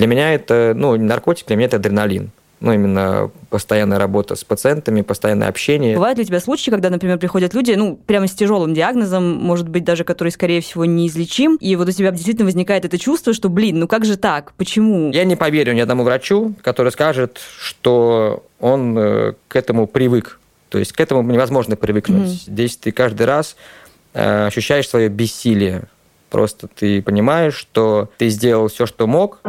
Для меня это, ну, наркотик, для меня это адреналин ну, именно постоянная работа с пациентами, постоянное общение. Бывают ли у тебя случаи, когда, например, приходят люди, ну, прямо с тяжелым диагнозом, может быть, даже который, скорее всего, неизлечим, и вот у тебя действительно возникает это чувство, что, блин, ну как же так? Почему? Я не поверю ни одному врачу, который скажет, что он э, к этому привык. То есть к этому невозможно привыкнуть. Mm-hmm. Здесь ты каждый раз э, ощущаешь свое бессилие. Просто ты понимаешь, что ты сделал все, что мог,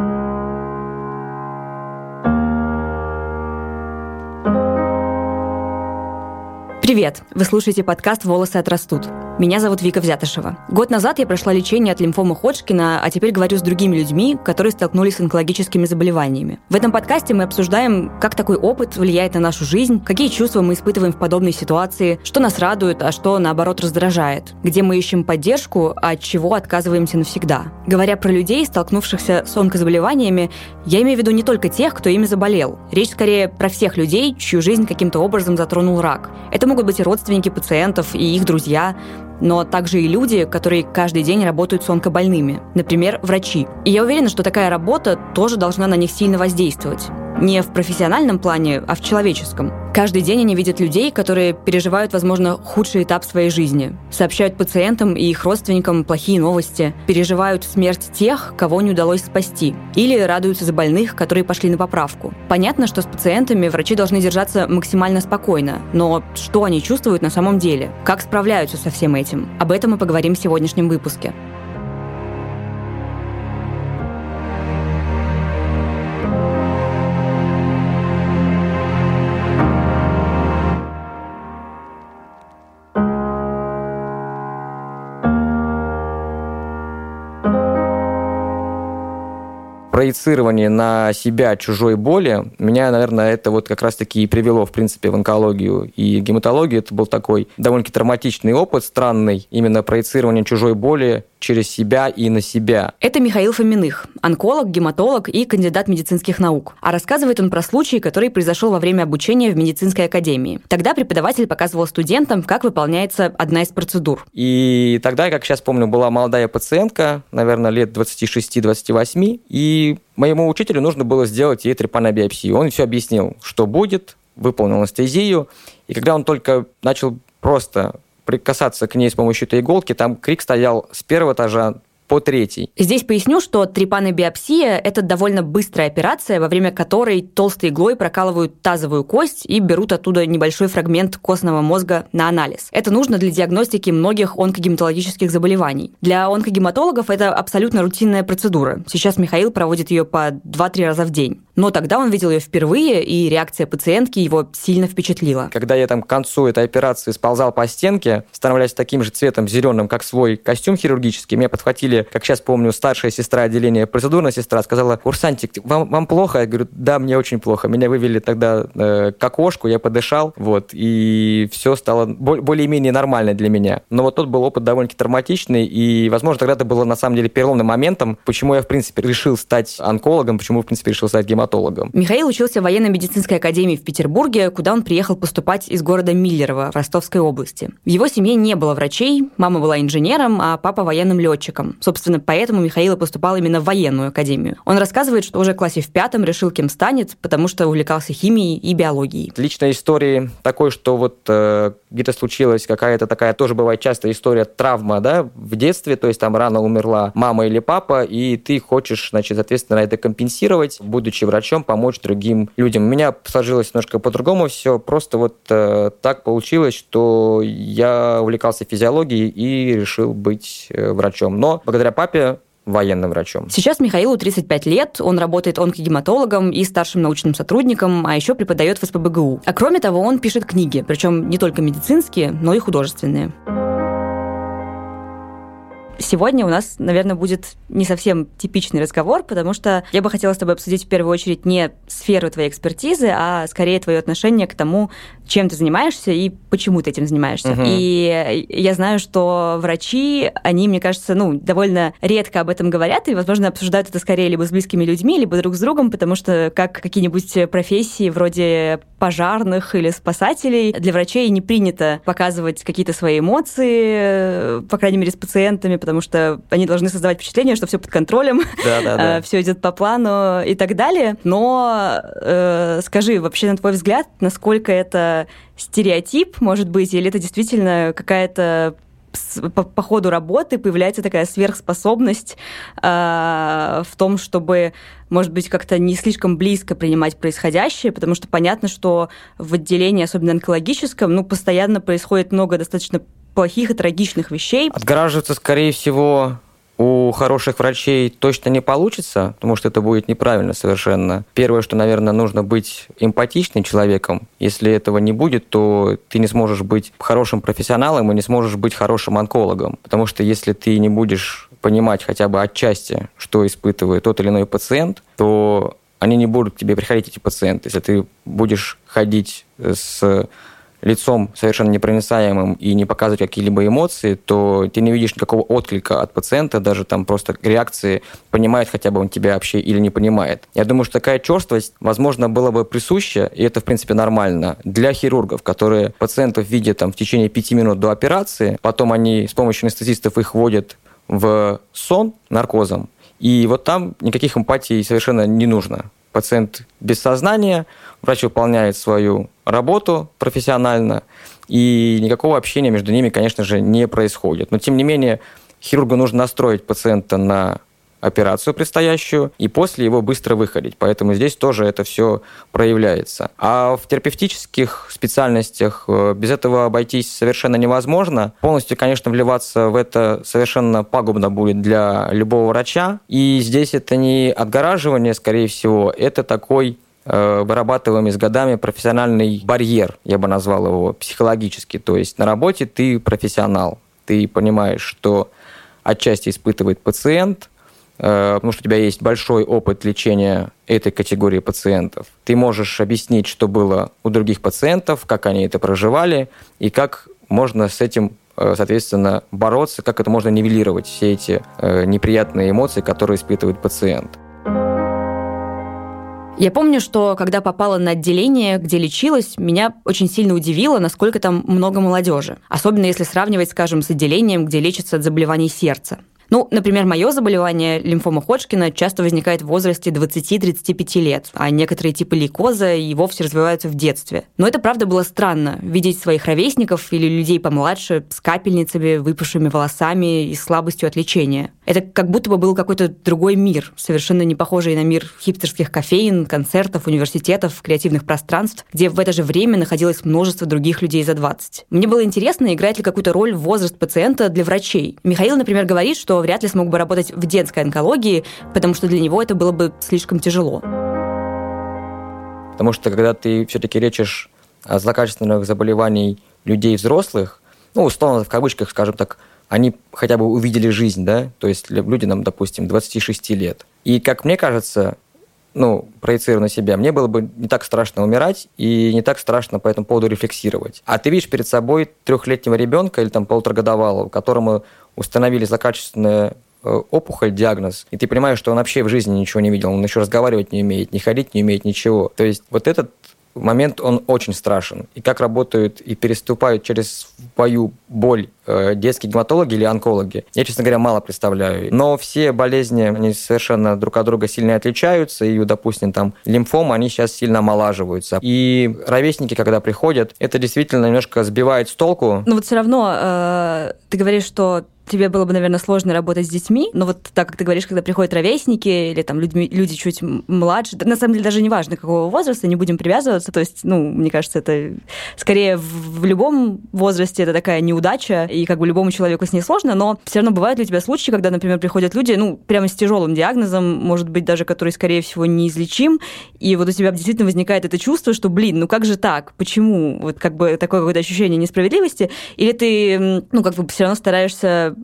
Привет! Вы слушаете подкаст «Волосы отрастут». Меня зовут Вика Взятышева. Год назад я прошла лечение от лимфомы Ходжкина, а теперь говорю с другими людьми, которые столкнулись с онкологическими заболеваниями. В этом подкасте мы обсуждаем, как такой опыт влияет на нашу жизнь, какие чувства мы испытываем в подобной ситуации, что нас радует, а что, наоборот, раздражает, где мы ищем поддержку, а от чего отказываемся навсегда. Говоря про людей, столкнувшихся с онкозаболеваниями, я имею в виду не только тех, кто ими заболел. Речь скорее про всех людей, чью жизнь каким-то образом затронул рак. Это могут быть и родственники пациентов, и их друзья, но также и люди, которые каждый день работают с онкобольными, например, врачи. И я уверена, что такая работа тоже должна на них сильно воздействовать. Не в профессиональном плане, а в человеческом. Каждый день они видят людей, которые переживают, возможно, худший этап своей жизни. Сообщают пациентам и их родственникам плохие новости. Переживают смерть тех, кого не удалось спасти. Или радуются за больных, которые пошли на поправку. Понятно, что с пациентами врачи должны держаться максимально спокойно. Но что они чувствуют на самом деле? Как справляются со всем этим? Об этом мы поговорим в сегодняшнем выпуске. Проецирование на себя чужой боли, меня, наверное, это вот как раз-таки и привело, в принципе, в онкологию и гематологию. Это был такой довольно-таки травматичный опыт, странный, именно проецирование чужой боли через себя и на себя. Это Михаил Фоминых, онколог, гематолог и кандидат медицинских наук. А рассказывает он про случай, который произошел во время обучения в медицинской академии. Тогда преподаватель показывал студентам, как выполняется одна из процедур. И тогда, как сейчас помню, была молодая пациентка, наверное, лет 26-28, и моему учителю нужно было сделать ей трепанобиопсию. Он все объяснил, что будет, выполнил анестезию, и когда он только начал просто прикасаться к ней с помощью этой иголки, там крик стоял с первого этажа по третий. Здесь поясню, что трепанобиопсия – это довольно быстрая операция, во время которой толстой иглой прокалывают тазовую кость и берут оттуда небольшой фрагмент костного мозга на анализ. Это нужно для диагностики многих онкогематологических заболеваний. Для онкогематологов это абсолютно рутинная процедура. Сейчас Михаил проводит ее по 2-3 раза в день. Но тогда он видел ее впервые, и реакция пациентки его сильно впечатлила. Когда я там к концу этой операции сползал по стенке, становляясь таким же цветом зеленым, как свой костюм хирургический, меня подхватили как сейчас помню, старшая сестра отделения, процедурная сестра, сказала, курсантик, вам, вам плохо? Я говорю, да, мне очень плохо. Меня вывели тогда э, к окошку, я подышал, вот, и все стало более-менее нормально для меня. Но вот тот был опыт довольно-таки травматичный, и, возможно, тогда это было на самом деле переломным моментом, почему я, в принципе, решил стать онкологом, почему, в принципе, решил стать гематологом. Михаил учился в военно-медицинской академии в Петербурге, куда он приехал поступать из города Миллерово в Ростовской области. В его семье не было врачей, мама была инженером, а папа военным летчиком. Собственно, поэтому Михаил поступал именно в военную академию. Он рассказывает, что уже в классе в пятом решил, кем станет, потому что увлекался химией и биологией. Личная история такой, что вот э, где-то случилась какая-то такая, тоже бывает часто история травма, да, в детстве, то есть там рано умерла мама или папа, и ты хочешь, значит, соответственно, это компенсировать, будучи врачом, помочь другим людям. У меня сложилось немножко по-другому все, просто вот э, так получилось, что я увлекался физиологией и решил быть э, врачом. Но благодаря папе военным врачом. Сейчас Михаилу 35 лет, он работает онкогематологом и старшим научным сотрудником, а еще преподает в СПБГУ. А кроме того, он пишет книги, причем не только медицинские, но и художественные. Сегодня у нас, наверное, будет не совсем типичный разговор, потому что я бы хотела с тобой обсудить в первую очередь не сферу твоей экспертизы, а скорее твое отношение к тому, чем ты занимаешься и почему ты этим занимаешься. Угу. И я знаю, что врачи, они, мне кажется, ну, довольно редко об этом говорят, и, возможно, обсуждают это скорее либо с близкими людьми, либо друг с другом, потому что как какие-нибудь профессии вроде пожарных или спасателей, для врачей не принято показывать какие-то свои эмоции, по крайней мере, с пациентами, потому потому что они должны создавать впечатление, что все под контролем, да, да, да. все идет по плану и так далее. Но э, скажи, вообще, на твой взгляд, насколько это стереотип, может быть, или это действительно какая-то по, по ходу работы появляется такая сверхспособность э, в том, чтобы, может быть, как-то не слишком близко принимать происходящее, потому что понятно, что в отделении, особенно онкологическом, ну, постоянно происходит много достаточно плохих и трагичных вещей. Отгораживаться, скорее всего, у хороших врачей точно не получится, потому что это будет неправильно совершенно. Первое, что, наверное, нужно быть эмпатичным человеком. Если этого не будет, то ты не сможешь быть хорошим профессионалом и не сможешь быть хорошим онкологом. Потому что если ты не будешь понимать хотя бы отчасти, что испытывает тот или иной пациент, то они не будут к тебе приходить, эти пациенты. Если ты будешь ходить с лицом совершенно непроницаемым и не показывать какие-либо эмоции, то ты не видишь никакого отклика от пациента, даже там просто реакции, понимает хотя бы он тебя вообще или не понимает. Я думаю, что такая черствость, возможно, была бы присуща, и это, в принципе, нормально, для хирургов, которые пациентов видят там в течение пяти минут до операции, потом они с помощью анестезистов их вводят в сон наркозом, и вот там никаких эмпатий совершенно не нужно. Пациент без сознания, врач выполняет свою работу профессионально, и никакого общения между ними, конечно же, не происходит. Но, тем не менее, хирургу нужно настроить пациента на операцию предстоящую, и после его быстро выходить. Поэтому здесь тоже это все проявляется. А в терапевтических специальностях э, без этого обойтись совершенно невозможно. Полностью, конечно, вливаться в это совершенно пагубно будет для любого врача. И здесь это не отгораживание, скорее всего, это такой Э, вырабатываемый с годами профессиональный барьер, я бы назвал его психологически. То есть на работе ты профессионал, ты понимаешь, что отчасти испытывает пациент, э, потому что у тебя есть большой опыт лечения этой категории пациентов. Ты можешь объяснить, что было у других пациентов, как они это проживали, и как можно с этим э, соответственно, бороться, как это можно нивелировать, все эти неприятные эмоции, которые испытывает пациент. Я помню, что когда попала на отделение, где лечилась, меня очень сильно удивило, насколько там много молодежи. Особенно если сравнивать, скажем, с отделением, где лечатся от заболеваний сердца. Ну, например, мое заболевание, лимфома Ходжкина, часто возникает в возрасте 20-35 лет, а некоторые типы лейкоза и вовсе развиваются в детстве. Но это, правда, было странно, видеть своих ровесников или людей помладше с капельницами, выпавшими волосами и слабостью от лечения. Это как будто бы был какой-то другой мир, совершенно не похожий на мир хипстерских кофеин, концертов, университетов, креативных пространств, где в это же время находилось множество других людей за 20. Мне было интересно, играет ли какую-то роль возраст пациента для врачей. Михаил, например, говорит, что вряд ли смог бы работать в детской онкологии, потому что для него это было бы слишком тяжело. Потому что когда ты все-таки лечишь злокачественных заболеваний людей взрослых, ну, условно, в кавычках, скажем так, они хотя бы увидели жизнь, да, то есть люди нам, допустим, 26 лет. И, как мне кажется, ну, проецирую на себя, мне было бы не так страшно умирать и не так страшно по этому поводу рефлексировать. А ты видишь перед собой трехлетнего ребенка или там полуторагодовалого, которому установили злокачественную э, опухоль, диагноз, и ты понимаешь, что он вообще в жизни ничего не видел, он еще разговаривать не умеет, не ходить не умеет, ничего. То есть вот этот момент, он очень страшен. И как работают и переступают через свою боль детские гематологи или онкологи, я, честно говоря, мало представляю. Но все болезни, они совершенно друг от друга сильно отличаются, и, допустим, там лимфомы, они сейчас сильно омолаживаются. И ровесники, когда приходят, это действительно немножко сбивает с толку. Но вот все равно э, ты говоришь, что тебе было бы, наверное, сложно работать с детьми, но вот так, как ты говоришь, когда приходят ровесники или там люди, люди чуть младше, на самом деле даже не важно, какого возраста, не будем привязываться, то есть, ну, мне кажется, это скорее в, в любом возрасте это такая неудача, как бы любому человеку с ней сложно, но все равно бывают ли у тебя случаи, когда, например, приходят люди, ну, прямо с тяжелым диагнозом, может быть, даже который, скорее всего, неизлечим, и вот у тебя действительно возникает это чувство, что, блин, ну как же так, почему? Вот как бы такое какое-то ощущение несправедливости, или ты, ну, как бы все равно стараешься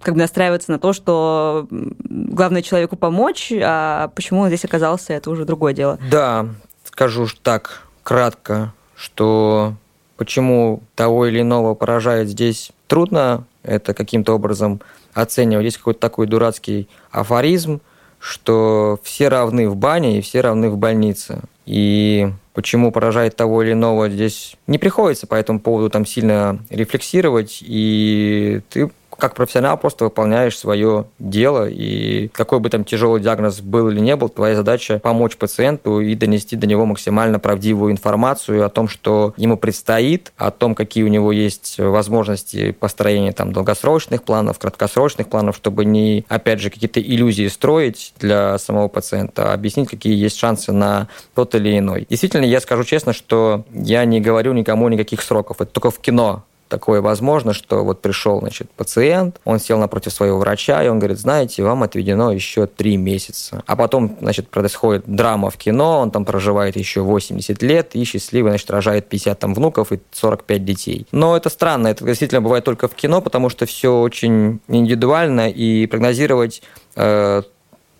как бы настраиваться на то, что главное человеку помочь, а почему он здесь оказался, это уже другое дело. Да, скажу так кратко, что почему того или иного поражает здесь трудно это каким-то образом оценивать. Есть какой-то такой дурацкий афоризм, что все равны в бане и все равны в больнице. И почему поражает того или иного здесь не приходится по этому поводу там сильно рефлексировать, и ты как профессионал просто выполняешь свое дело, и какой бы там тяжелый диагноз был или не был, твоя задача помочь пациенту и донести до него максимально правдивую информацию о том, что ему предстоит, о том, какие у него есть возможности построения там долгосрочных планов, краткосрочных планов, чтобы не, опять же, какие-то иллюзии строить для самого пациента, а объяснить, какие есть шансы на тот или иной. Действительно, я скажу честно, что я не говорю никому никаких сроков. Это только в кино такое возможно, что вот пришел, значит, пациент, он сел напротив своего врача, и он говорит, знаете, вам отведено еще три месяца. А потом, значит, происходит драма в кино, он там проживает еще 80 лет и счастливый, значит, рожает 50 там внуков и 45 детей. Но это странно, это действительно бывает только в кино, потому что все очень индивидуально, и прогнозировать э,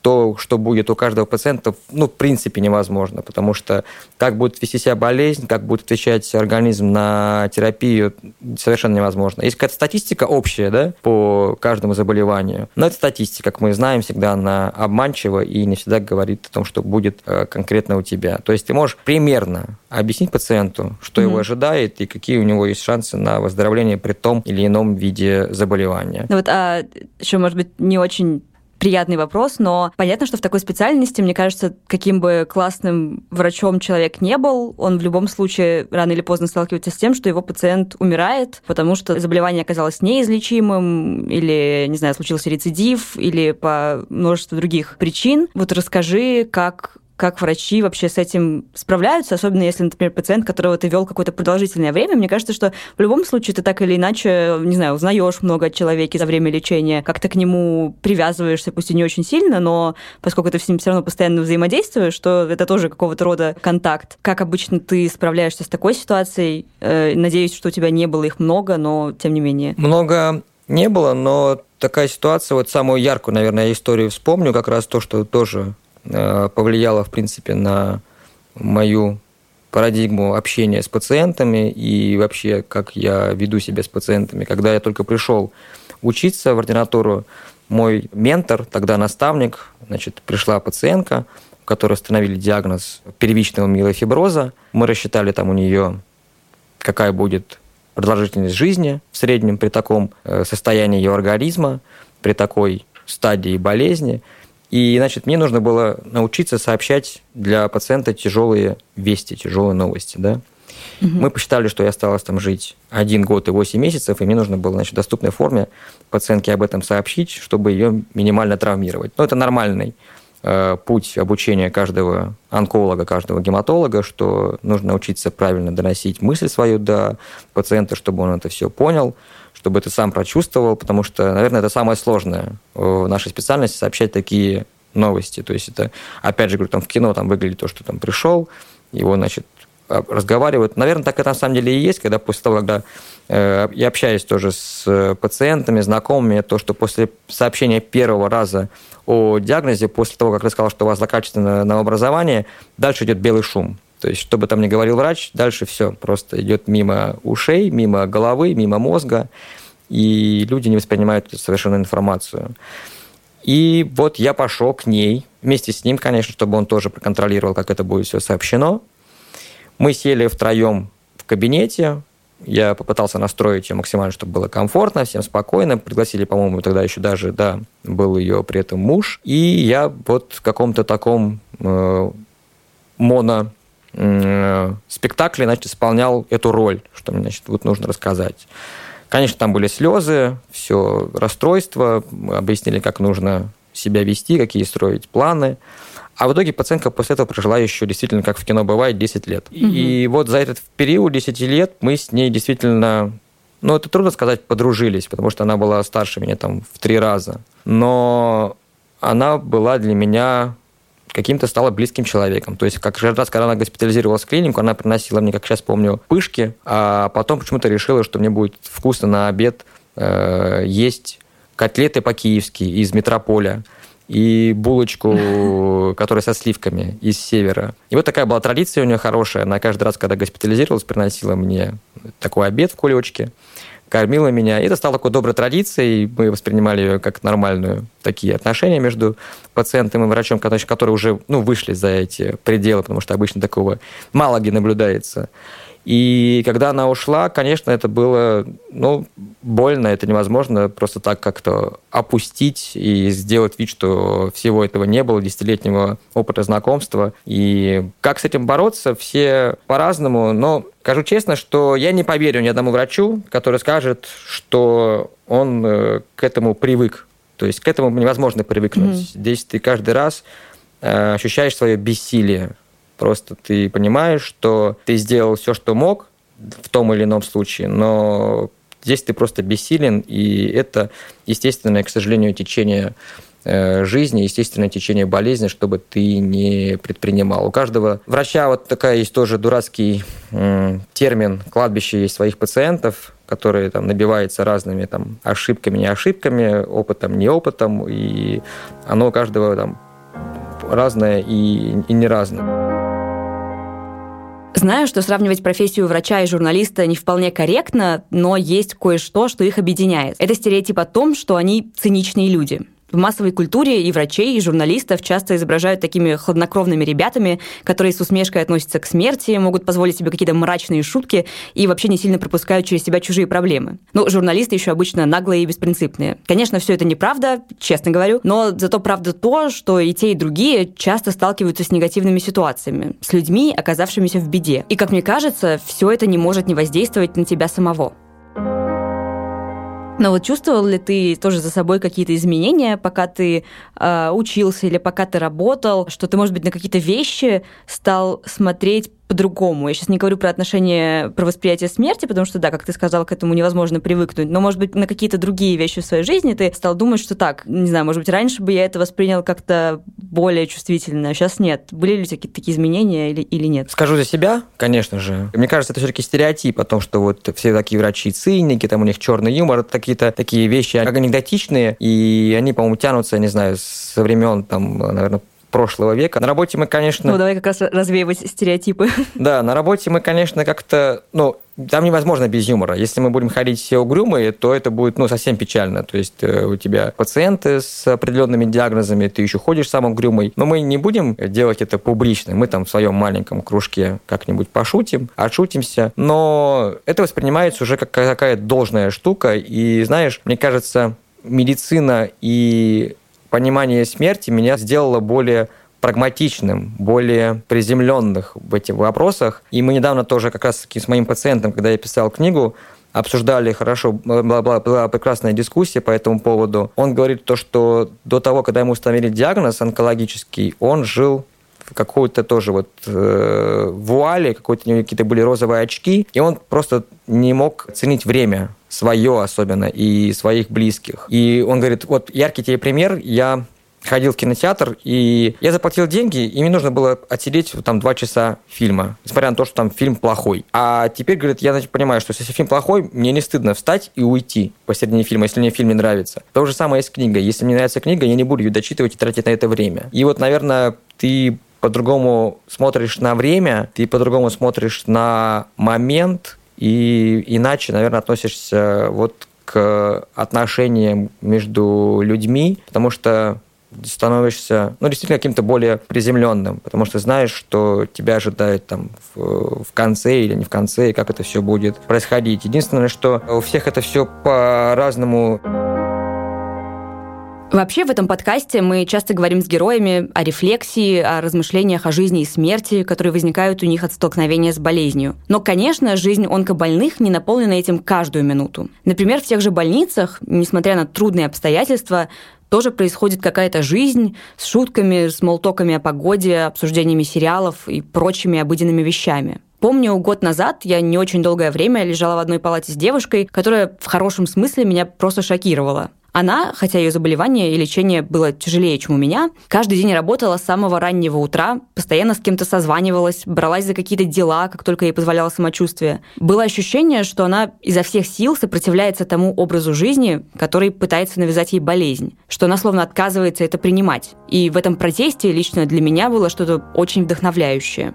то, что будет у каждого пациента, ну, в принципе, невозможно, потому что как будет вести себя болезнь, как будет отвечать организм на терапию, совершенно невозможно. Есть какая-то статистика общая, да, по каждому заболеванию, но эта статистика, как мы знаем, всегда она обманчива и не всегда говорит о том, что будет э, конкретно у тебя. То есть ты можешь примерно объяснить пациенту, что mm-hmm. его ожидает и какие у него есть шансы на выздоровление при том или ином виде заболевания. Ну вот, а еще, может быть, не очень приятный вопрос, но понятно, что в такой специальности, мне кажется, каким бы классным врачом человек не был, он в любом случае рано или поздно сталкивается с тем, что его пациент умирает, потому что заболевание оказалось неизлечимым, или, не знаю, случился рецидив, или по множеству других причин. Вот расскажи, как как врачи вообще с этим справляются, особенно если, например, пациент, которого ты вел какое-то продолжительное время. Мне кажется, что в любом случае ты так или иначе, не знаю, узнаешь много о человеке за время лечения, как-то к нему привязываешься, пусть и не очень сильно, но поскольку ты с ним все равно постоянно взаимодействуешь, что это тоже какого-то рода контакт. Как обычно ты справляешься с такой ситуацией? Э, надеюсь, что у тебя не было их много, но тем не менее. Много не было, но такая ситуация, вот самую яркую, наверное, историю вспомню, как раз то, что тоже повлияло, в принципе, на мою парадигму общения с пациентами и вообще, как я веду себя с пациентами. Когда я только пришел учиться в ординатуру, мой ментор, тогда наставник, значит, пришла пациентка, у которой установили диагноз первичного миелофиброза. Мы рассчитали там у нее, какая будет продолжительность жизни в среднем при таком э, состоянии ее организма, при такой стадии болезни – и, значит, мне нужно было научиться сообщать для пациента тяжелые вести, тяжелые новости, да. Угу. Мы посчитали, что я осталось там жить один год и 8 месяцев, и мне нужно было значит, в доступной форме пациентке об этом сообщить, чтобы ее минимально травмировать. Но это нормальный э, путь обучения каждого онколога, каждого гематолога, что нужно научиться правильно доносить мысль свою до пациента, чтобы он это все понял, чтобы ты сам прочувствовал, потому что, наверное, это самое сложное в нашей специальности сообщать такие новости. То есть это, опять же, говорю, там в кино там выглядит то, что там пришел, его, значит, разговаривают. Наверное, так это на самом деле и есть, когда после того, когда э, я общаюсь тоже с пациентами, знакомыми, то, что после сообщения первого раза о диагнозе, после того, как рассказал, что у вас злокачественное новообразование, дальше идет белый шум. То есть, что бы там ни говорил врач, дальше все просто идет мимо ушей, мимо головы, мимо мозга, и люди не воспринимают совершенно информацию. И вот я пошел к ней, вместе с ним, конечно, чтобы он тоже проконтролировал, как это будет все сообщено. Мы сели втроем в кабинете, я попытался настроить ее максимально, чтобы было комфортно, всем спокойно. Пригласили, по-моему, тогда еще даже, да, был ее при этом муж. И я вот в каком-то таком э, моно спектакле, значит, исполнял эту роль, что мне, значит, вот нужно рассказать. Конечно, там были слезы, все расстройство, мы объяснили, как нужно себя вести, какие строить планы. А в итоге пациентка после этого прожила еще действительно, как в кино бывает, 10 лет. Угу. И вот за этот период 10 лет мы с ней действительно, ну, это трудно сказать, подружились, потому что она была старше меня там в три раза. Но она была для меня каким-то стала близким человеком. То есть, как каждый раз, когда она госпитализировалась в клинику, она приносила мне, как сейчас помню, пышки, а потом почему-то решила, что мне будет вкусно на обед э, есть котлеты по-киевски из метрополя и булочку, которая со сливками из севера. И вот такая была традиция у нее хорошая. Она каждый раз, когда госпитализировалась, приносила мне такой обед в кулечке кормила меня. И это стало такой доброй традицией, мы воспринимали ее как нормальную такие отношения между пациентом и врачом, которые уже ну, вышли за эти пределы, потому что обычно такого мало где наблюдается. И когда она ушла, конечно, это было, ну, больно, это невозможно просто так как-то опустить и сделать вид, что всего этого не было, десятилетнего опыта знакомства. И как с этим бороться, все по-разному, но скажу честно, что я не поверю ни одному врачу, который скажет, что он э, к этому привык. То есть к этому невозможно привыкнуть. Mm-hmm. Здесь ты каждый раз э, ощущаешь свое бессилие. Просто ты понимаешь, что ты сделал все, что мог в том или ином случае, но здесь ты просто бессилен, и это естественное, к сожалению, течение э, жизни, естественное течение болезни, чтобы ты не предпринимал. У каждого врача вот такая есть тоже дурацкий термин «кладбище есть своих пациентов», который там набивается разными там ошибками, не ошибками, опытом, не опытом, и оно у каждого там разное и, и не разное. Знаю, что сравнивать профессию врача и журналиста не вполне корректно, но есть кое-что, что их объединяет. Это стереотип о том, что они циничные люди. В массовой культуре и врачей, и журналистов часто изображают такими хладнокровными ребятами, которые с усмешкой относятся к смерти, могут позволить себе какие-то мрачные шутки и вообще не сильно пропускают через себя чужие проблемы. Ну, журналисты еще обычно наглые и беспринципные. Конечно, все это неправда, честно говорю, но зато правда то, что и те, и другие часто сталкиваются с негативными ситуациями, с людьми, оказавшимися в беде. И, как мне кажется, все это не может не воздействовать на тебя самого. Но вот чувствовал ли ты тоже за собой какие-то изменения, пока ты э, учился или пока ты работал, что ты, может быть, на какие-то вещи стал смотреть по-другому. Я сейчас не говорю про отношение, про восприятие смерти, потому что, да, как ты сказал, к этому невозможно привыкнуть, но, может быть, на какие-то другие вещи в своей жизни ты стал думать, что так, не знаю, может быть, раньше бы я это воспринял как-то более чувствительно, а сейчас нет. Были ли какие-то такие изменения или, или нет? Скажу за себя, конечно же. Мне кажется, это все-таки стереотип о том, что вот все такие врачи-циники, там у них черный юмор, это какие-то такие вещи анекдотичные, и они, по-моему, тянутся, не знаю, со времен, там, наверное, прошлого века. На работе мы, конечно... Ну, давай как раз развеивать стереотипы. Да, на работе мы, конечно, как-то... Ну, там невозможно без юмора. Если мы будем ходить все угрюмые, то это будет ну, совсем печально. То есть э, у тебя пациенты с определенными диагнозами, ты еще ходишь сам угрюмый. Но мы не будем делать это публично. Мы там в своем маленьком кружке как-нибудь пошутим, отшутимся. Но это воспринимается уже как какая-то должная штука. И знаешь, мне кажется, медицина и понимание смерти меня сделало более прагматичным, более приземленных в этих вопросах. И мы недавно тоже как раз с моим пациентом, когда я писал книгу, обсуждали хорошо, была, была, была прекрасная дискуссия по этому поводу. Он говорит то, что до того, когда ему установили диагноз онкологический, он жил в какой-то тоже вот э, вуале, какой-то какие-то были розовые очки, и он просто не мог ценить время свое особенно и своих близких. И он говорит, вот яркий тебе пример, я ходил в кинотеатр, и я заплатил деньги, и мне нужно было отсидеть там два часа фильма, несмотря на то, что там фильм плохой. А теперь, говорит, я значит, понимаю, что если фильм плохой, мне не стыдно встать и уйти посередине фильма, если мне фильм не нравится. То же самое и с книгой. Если мне нравится книга, я не буду ее дочитывать и тратить на это время. И вот, наверное, ты по-другому смотришь на время, ты по-другому смотришь на момент, и иначе, наверное, относишься вот к отношениям между людьми, потому что становишься, ну, действительно каким-то более приземленным, потому что знаешь, что тебя ожидает там в, в конце или не в конце, и как это все будет происходить. Единственное, что у всех это все по-разному Вообще в этом подкасте мы часто говорим с героями о рефлексии, о размышлениях о жизни и смерти, которые возникают у них от столкновения с болезнью. Но, конечно, жизнь онкобольных не наполнена этим каждую минуту. Например, в тех же больницах, несмотря на трудные обстоятельства, тоже происходит какая-то жизнь с шутками, с молтоками о погоде, обсуждениями сериалов и прочими обыденными вещами. Помню, год назад я не очень долгое время лежала в одной палате с девушкой, которая в хорошем смысле меня просто шокировала. Она, хотя ее заболевание и лечение было тяжелее, чем у меня, каждый день работала с самого раннего утра, постоянно с кем-то созванивалась, бралась за какие-то дела, как только ей позволяло самочувствие. Было ощущение, что она изо всех сил сопротивляется тому образу жизни, который пытается навязать ей болезнь, что она словно отказывается это принимать. И в этом протесте лично для меня было что-то очень вдохновляющее.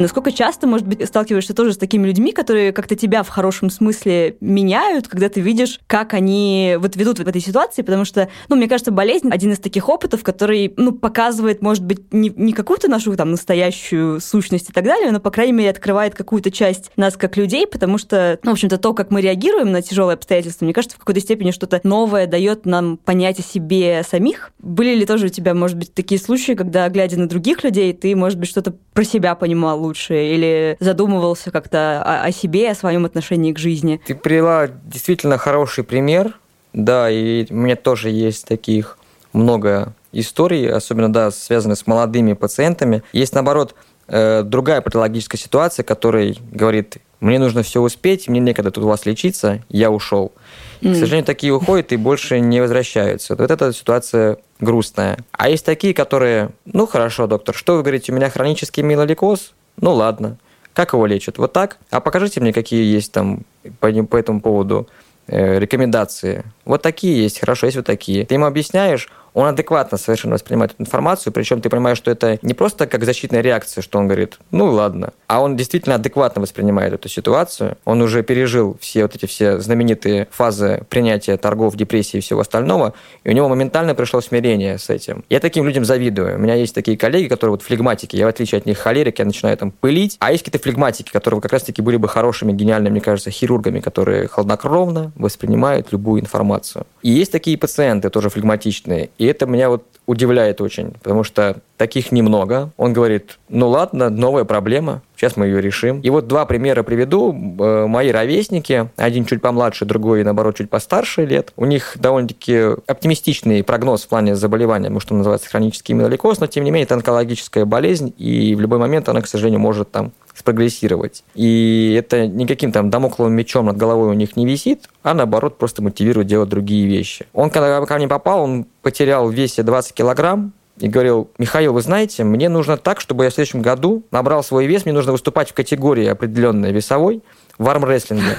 Насколько часто, может быть, сталкиваешься тоже с такими людьми, которые как-то тебя в хорошем смысле меняют, когда ты видишь, как они вот ведут в этой ситуации, потому что, ну, мне кажется, болезнь один из таких опытов, который, ну, показывает, может быть, не, не какую-то нашу там настоящую сущность и так далее, но, по крайней мере, открывает какую-то часть нас как людей, потому что, ну, в общем-то, то, как мы реагируем на тяжелые обстоятельства, мне кажется, в какой-то степени что-то новое дает нам понять о себе самих. Были ли тоже у тебя, может быть, такие случаи, когда, глядя на других людей, ты, может быть, что-то про себя понимал лучше или задумывался как-то о, о себе, о своем отношении к жизни? Ты привела действительно хороший пример. Да, и у меня тоже есть таких много историй, особенно, да, связанных с молодыми пациентами. Есть, наоборот, э, другая патологическая ситуация, которая говорит, мне нужно все успеть, мне некогда тут у вас лечиться, я ушел. Mm. К сожалению, такие уходят и больше не возвращаются. Вот эта ситуация грустная. А есть такие, которые, ну хорошо, доктор, что вы говорите, у меня хронический милоликоз? Ну ладно. Как его лечат? Вот так? А покажите мне, какие есть там по, по этому поводу э, рекомендации. Вот такие есть, хорошо, есть вот такие. Ты ему объясняешь, он адекватно совершенно воспринимает эту информацию, причем ты понимаешь, что это не просто как защитная реакция, что он говорит, ну ладно, а он действительно адекватно воспринимает эту ситуацию, он уже пережил все вот эти все знаменитые фазы принятия торгов, депрессии и всего остального, и у него моментально пришло смирение с этим. Я таким людям завидую. У меня есть такие коллеги, которые вот флегматики, я в отличие от них холерик, я начинаю там пылить, а есть какие-то флегматики, которые как раз-таки были бы хорошими, гениальными, мне кажется, хирургами, которые хладнокровно воспринимают любую информацию. И есть такие пациенты, тоже флегматичные, и это меня вот удивляет очень, потому что таких немного. Он говорит, ну ладно, новая проблема, сейчас мы ее решим. И вот два примера приведу. Э, мои ровесники, один чуть помладше, другой, наоборот, чуть постарше лет. У них довольно-таки оптимистичный прогноз в плане заболевания, потому что называется хронический миелоликоз, но тем не менее это онкологическая болезнь, и в любой момент она, к сожалению, может там спрогрессировать. И это никаким там домокловым мечом над головой у них не висит, а наоборот просто мотивирует делать другие вещи. Он, когда ко мне попал, он потерял в весе 20 килограмм, и говорил, Михаил, вы знаете, мне нужно так, чтобы я в следующем году набрал свой вес, мне нужно выступать в категории определенной весовой в армрестлинге.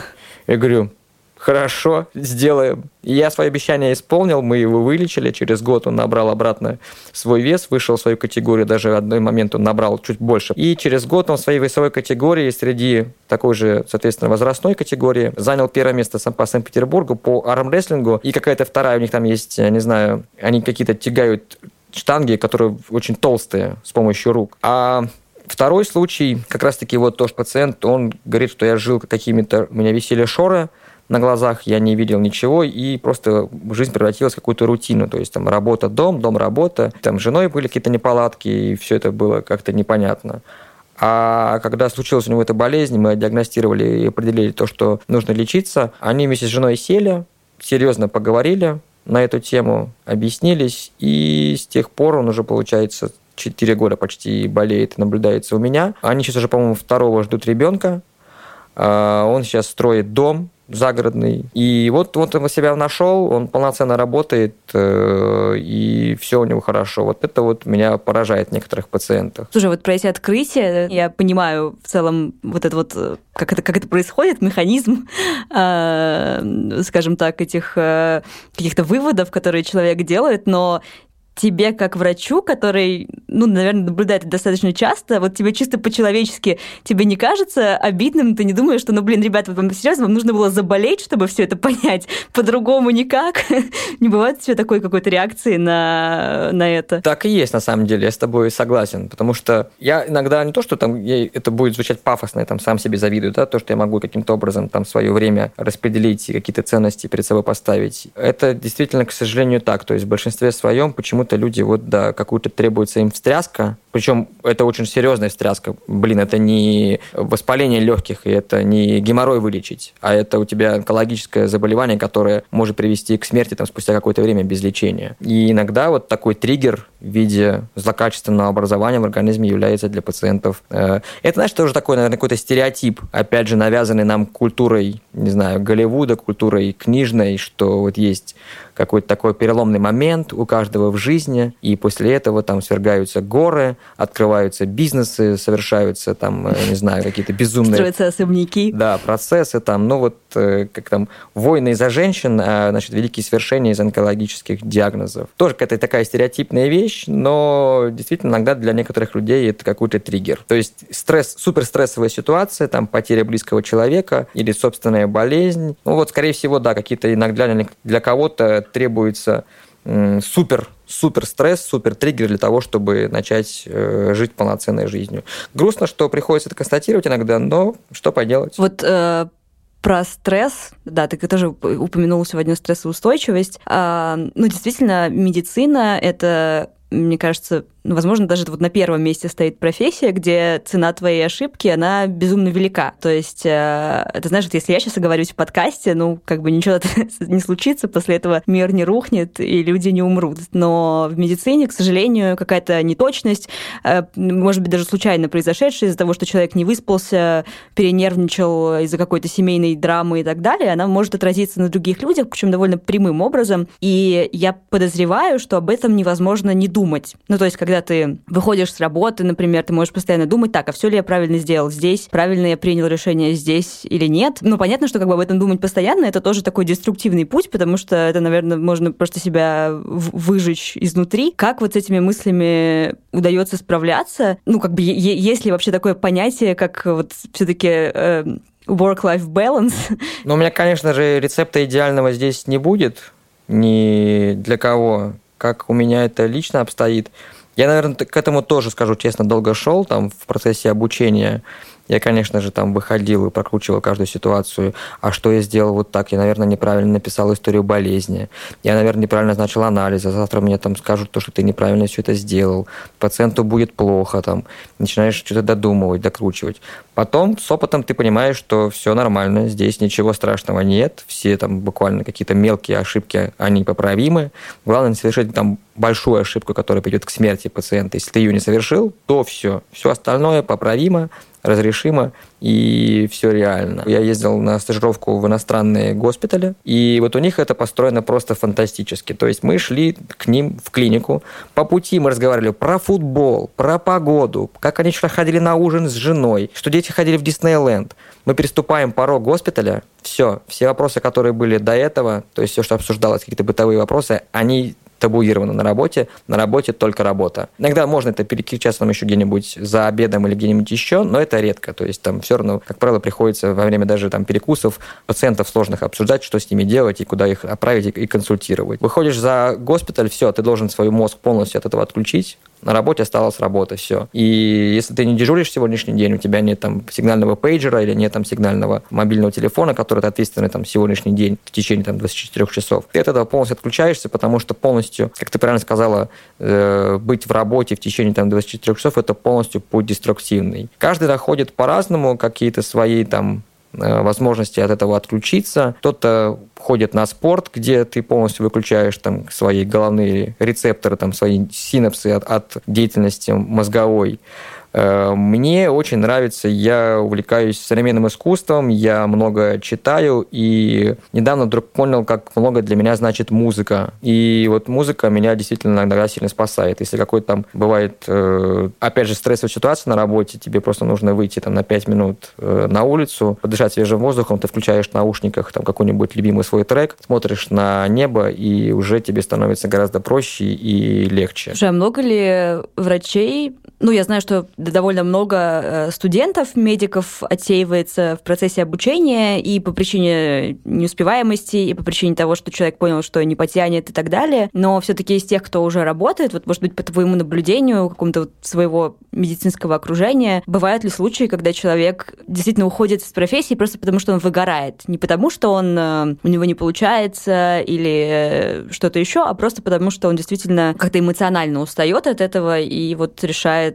Я говорю, Хорошо, сделаем. Я свое обещание исполнил, мы его вылечили. Через год он набрал обратно свой вес, вышел в свою категорию, даже в одной момент он набрал чуть больше. И через год он в своей весовой категории среди такой же, соответственно, возрастной категории занял первое место по Санкт-Петербургу по армрестлингу. И какая-то вторая у них там есть, я не знаю, они какие-то тягают штанги, которые очень толстые с помощью рук. А Второй случай, как раз-таки вот тоже пациент, он говорит, что я жил какими-то, у меня висели шоры, на глазах, я не видел ничего, и просто жизнь превратилась в какую-то рутину. То есть там работа, дом, дом, работа. Там с женой были какие-то неполадки, и все это было как-то непонятно. А когда случилась у него эта болезнь, мы диагностировали и определили то, что нужно лечиться, они вместе с женой сели, серьезно поговорили на эту тему, объяснились, и с тех пор он уже, получается, 4 года почти болеет и наблюдается у меня. Они сейчас уже, по-моему, второго ждут ребенка. А, он сейчас строит дом, загородный. И вот, вот он себя нашел, он полноценно работает, э, и все у него хорошо. Вот это вот меня поражает некоторых пациентов. Слушай, вот про эти открытия, я понимаю в целом вот это вот, э, как это, как это происходит, механизм, э, скажем так, этих каких-то выводов, которые человек делает, но тебе как врачу, который, ну, наверное, наблюдает это достаточно часто, вот тебе чисто по-человечески, тебе не кажется обидным, ты не думаешь, что, ну, блин, ребята, вам серьезно, вам нужно было заболеть, чтобы все это понять, по-другому никак? не бывает у тебя такой какой-то реакции на, на это? Так и есть, на самом деле, я с тобой согласен, потому что я иногда не то, что там я, это будет звучать пафосно, я там сам себе завидую, да, то, что я могу каким-то образом там свое время распределить и какие-то ценности перед собой поставить. Это действительно, к сожалению, так, то есть в большинстве своем почему почему-то люди вот, да, какую-то требуется им встряска, причем это очень серьезная встряска. Блин, это не воспаление легких, и это не геморрой вылечить, а это у тебя онкологическое заболевание, которое может привести к смерти там, спустя какое-то время без лечения. И иногда вот такой триггер в виде злокачественного образования в организме является для пациентов. Э, это, знаешь, тоже такой, наверное, какой-то стереотип, опять же, навязанный нам культурой, не знаю, Голливуда, культурой книжной, что вот есть какой-то такой переломный момент у каждого в жизни, жизни, и после этого там свергаются горы, открываются бизнесы, совершаются там, э, не знаю, какие-то безумные... Строятся особняки. Да, процессы там, ну вот э, как там войны из-за женщин, а, значит, великие свершения из онкологических диагнозов. Тоже какая-то такая стереотипная вещь, но действительно иногда для некоторых людей это какой-то триггер. То есть стресс, суперстрессовая ситуация, там потеря близкого человека или собственная болезнь. Ну вот, скорее всего, да, какие-то иногда для кого-то требуется супер супер стресс, супер триггер для того, чтобы начать э, жить полноценной жизнью. Грустно, что приходится это констатировать иногда, но что поделать. Вот э, про стресс, да, ты тоже упомянул сегодня стрессоустойчивость. А, ну, действительно, медицина это мне кажется, возможно, даже вот на первом месте стоит профессия, где цена твоей ошибки, она безумно велика. То есть, э, ты знаешь, вот если я сейчас оговорюсь в подкасте, ну, как бы ничего не случится, после этого мир не рухнет, и люди не умрут. Но в медицине, к сожалению, какая-то неточность, э, может быть, даже случайно произошедшая из-за того, что человек не выспался, перенервничал из-за какой-то семейной драмы и так далее, она может отразиться на других людях, причем довольно прямым образом. И я подозреваю, что об этом невозможно не думать. Ну, то есть, когда когда ты выходишь с работы, например, ты можешь постоянно думать, так, а все ли я правильно сделал здесь, правильно я принял решение здесь или нет. Ну, понятно, что как бы об этом думать постоянно, это тоже такой деструктивный путь, потому что это, наверное, можно просто себя выжечь изнутри. Как вот с этими мыслями удается справляться? Ну, как бы, есть ли вообще такое понятие, как вот все-таки э, work-life balance? Ну, у меня, конечно же, рецепта идеального здесь не будет ни для кого. Как у меня это лично обстоит. Я, наверное, к этому тоже, скажу честно, долго шел там в процессе обучения. Я, конечно же, там выходил и прокручивал каждую ситуацию. А что я сделал вот так? Я, наверное, неправильно написал историю болезни. Я, наверное, неправильно назначил анализ. А завтра мне там скажут то, что ты неправильно все это сделал. Пациенту будет плохо. Там. Начинаешь что-то додумывать, докручивать. Потом с опытом ты понимаешь, что все нормально, здесь ничего страшного нет. Все там буквально какие-то мелкие ошибки, они поправимы. Главное не совершить там большую ошибку, которая приведет к смерти пациента. Если ты ее не совершил, то все. Все остальное поправимо, разрешимо и все реально. Я ездил на стажировку в иностранные госпитали, и вот у них это построено просто фантастически. То есть мы шли к ним в клинику, по пути мы разговаривали про футбол, про погоду, как они вчера ходили на ужин с женой, что дети ходили в Диснейленд. Мы переступаем порог госпиталя, все, все вопросы, которые были до этого, то есть все, что обсуждалось, какие-то бытовые вопросы, они табуировано на работе, на работе только работа. Иногда можно это переключаться там еще где-нибудь за обедом или где-нибудь еще, но это редко. То есть там все равно, как правило, приходится во время даже там перекусов пациентов сложных обсуждать, что с ними делать и куда их отправить и консультировать. Выходишь за госпиталь, все, ты должен свой мозг полностью от этого отключить, на работе осталась работа, все. И если ты не дежуришь сегодняшний день, у тебя нет там сигнального пейджера или нет там сигнального мобильного телефона, который ты ответственный там сегодняшний день в течение там 24 часов, ты от этого полностью отключаешься, потому что полностью, как ты правильно сказала, э, быть в работе в течение там 24 часов это полностью путь деструктивный. Каждый находит по-разному какие-то свои там Э, возможности от этого отключиться. Кто-то ходит на спорт, где ты полностью выключаешь там свои головные рецепторы, там свои синапсы от, от деятельности мозговой. Э, мне очень нравится, я увлекаюсь современным искусством, я много читаю, и недавно вдруг понял, как много для меня значит музыка. И вот музыка меня действительно иногда сильно спасает. Если какой-то там бывает, э, опять же, стрессовая ситуация на работе, тебе просто нужно выйти там на 5 минут э, на улицу, подышать свежим воздухом, ты включаешь в наушниках там какой-нибудь любимый свой трек, смотришь на небо, и уже тебе становится гораздо проще и легче. Уже много ли врачей, ну, я знаю, что довольно много э, студентов, медиков отсеивается в процессе обучения и по причине неуспеваемости, и по причине того, что человек понял, что не потянет и так далее. Но все-таки из тех, кто уже работает, вот, может быть, по твоему наблюдению, какому-то вот своего медицинского окружения, бывают ли случаи, когда человек действительно уходит с профессии просто потому, что он выгорает? Не потому, что он, э, у него не получается или э, что-то еще, а просто потому, что он действительно как-то эмоционально устает от этого и вот решает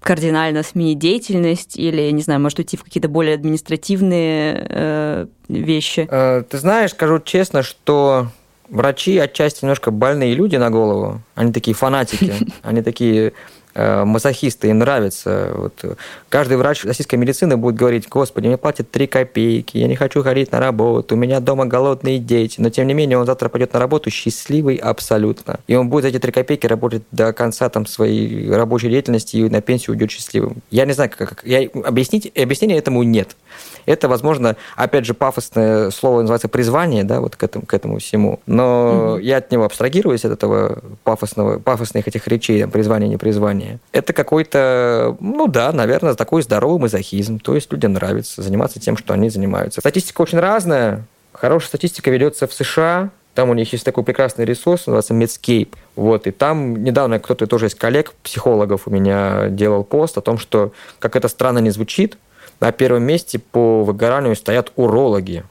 кардинально сменить деятельность или, не знаю, может уйти в какие-то более административные э, вещи? Э, ты знаешь, скажу честно, что врачи отчасти немножко больные люди на голову. Они такие фанатики. Они такие мазохисты, им нравится. Вот. Каждый врач российской медицины будет говорить, господи, мне платят 3 копейки, я не хочу ходить на работу, у меня дома голодные дети. Но, тем не менее, он завтра пойдет на работу счастливый абсолютно. И он будет за эти 3 копейки работать до конца там, своей рабочей деятельности и на пенсию уйдет счастливым. Я не знаю, как... Я, объяснить, объяснения этому нет. Это, возможно, опять же, пафосное слово называется призвание, да, вот к этому, к этому всему. Но угу. я от него абстрагируюсь, от этого пафосного, пафосных этих речей, там, призвание, непризвание. Это какой-то, ну да, наверное, такой здоровый мазохизм. То есть людям нравится заниматься тем, что они занимаются. Статистика очень разная. Хорошая статистика ведется в США, там у них есть такой прекрасный ресурс, называется Medscape. Вот, и там недавно кто-то тоже из коллег, психологов у меня делал пост о том, что, как это странно не звучит, на первом месте по выгоранию стоят урологи,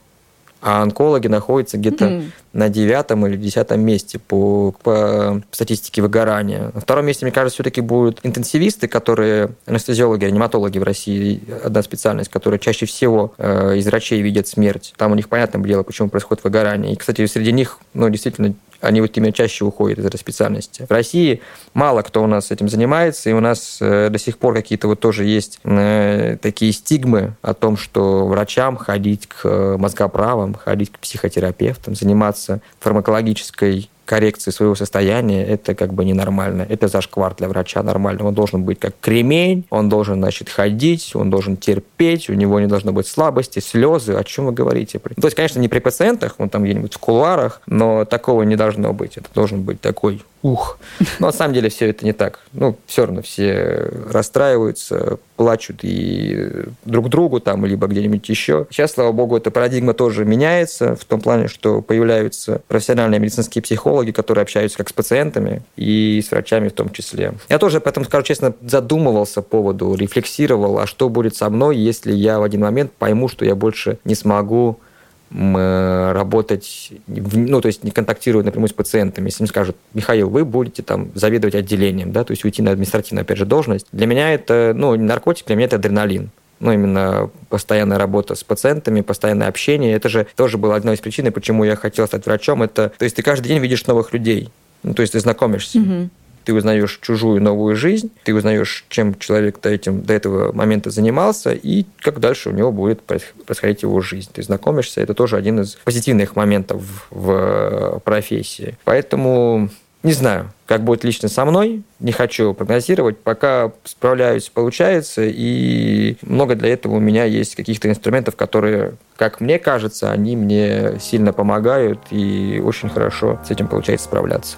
а онкологи находятся где-то mm-hmm. на девятом или десятом месте по, по статистике выгорания. На втором месте, мне кажется, все-таки будут интенсивисты, которые анестезиологи, реаниматологи в России, одна специальность, которая чаще всего э, из врачей видят смерть. Там у них понятное дело, почему происходит выгорание. И, кстати, среди них, ну, действительно, они вот именно чаще уходят из этой специальности. В России мало кто у нас этим занимается, и у нас э, до сих пор какие-то вот тоже есть э, такие стигмы о том, что врачам ходить к э, мозгоправам, ходить к психотерапевтам, заниматься фармакологической коррекции своего состояния, это как бы ненормально. Это зашквар для врача нормально. Он должен быть как кремень, он должен, значит, ходить, он должен терпеть, у него не должно быть слабости, слезы. О чем вы говорите? То есть, конечно, не при пациентах, он там где-нибудь в кулуарах, но такого не должно быть. Это должен быть такой ух. Но на самом деле все это не так. Ну, все равно все расстраиваются, плачут и друг другу там, либо где-нибудь еще. Сейчас, слава богу, эта парадигма тоже меняется в том плане, что появляются профессиональные медицинские психологи, которые общаются как с пациентами и с врачами в том числе. Я тоже поэтому, скажу честно, задумывался по поводу, рефлексировал, а что будет со мной, если я в один момент пойму, что я больше не смогу работать, ну, то есть не контактировать напрямую с пациентами. Если им скажут, Михаил, вы будете там заведовать отделением, да, то есть уйти на административную, опять же, должность. Для меня это, ну, наркотик, для меня это адреналин. Ну, именно постоянная работа с пациентами, постоянное общение. Это же тоже была одной из причин, почему я хотел стать врачом. Это, то есть ты каждый день видишь новых людей. Ну, то есть ты знакомишься. Угу ты узнаешь чужую новую жизнь, ты узнаешь, чем человек до, этим, до этого момента занимался, и как дальше у него будет происходить его жизнь. Ты знакомишься, это тоже один из позитивных моментов в профессии. Поэтому не знаю, как будет лично со мной, не хочу прогнозировать, пока справляюсь, получается, и много для этого у меня есть каких-то инструментов, которые, как мне кажется, они мне сильно помогают, и очень хорошо с этим получается справляться.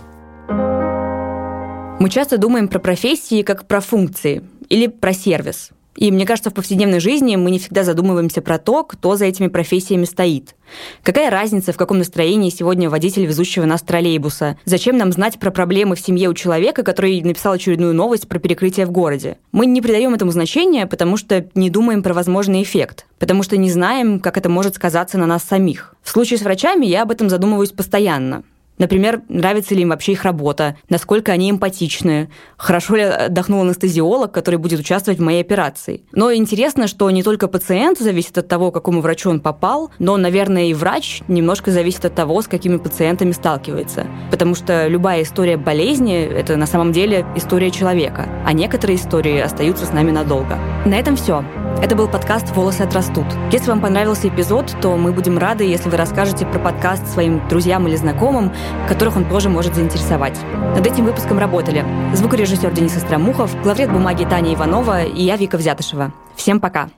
Мы часто думаем про профессии как про функции или про сервис. И мне кажется, в повседневной жизни мы не всегда задумываемся про то, кто за этими профессиями стоит. Какая разница, в каком настроении сегодня водитель везущего нас троллейбуса? Зачем нам знать про проблемы в семье у человека, который написал очередную новость про перекрытие в городе? Мы не придаем этому значения, потому что не думаем про возможный эффект, потому что не знаем, как это может сказаться на нас самих. В случае с врачами я об этом задумываюсь постоянно. Например, нравится ли им вообще их работа, насколько они эмпатичны, хорошо ли отдохнул анестезиолог, который будет участвовать в моей операции. Но интересно, что не только пациент зависит от того, к какому врачу он попал, но, наверное, и врач немножко зависит от того, с какими пациентами сталкивается. Потому что любая история болезни – это на самом деле история человека, а некоторые истории остаются с нами надолго. На этом все. Это был подкаст «Волосы отрастут». Если вам понравился эпизод, то мы будем рады, если вы расскажете про подкаст своим друзьям или знакомым, которых он тоже может заинтересовать. Над этим выпуском работали звукорежиссер Денис Остромухов, главред бумаги Таня Иванова и я, Вика Взятышева. Всем пока!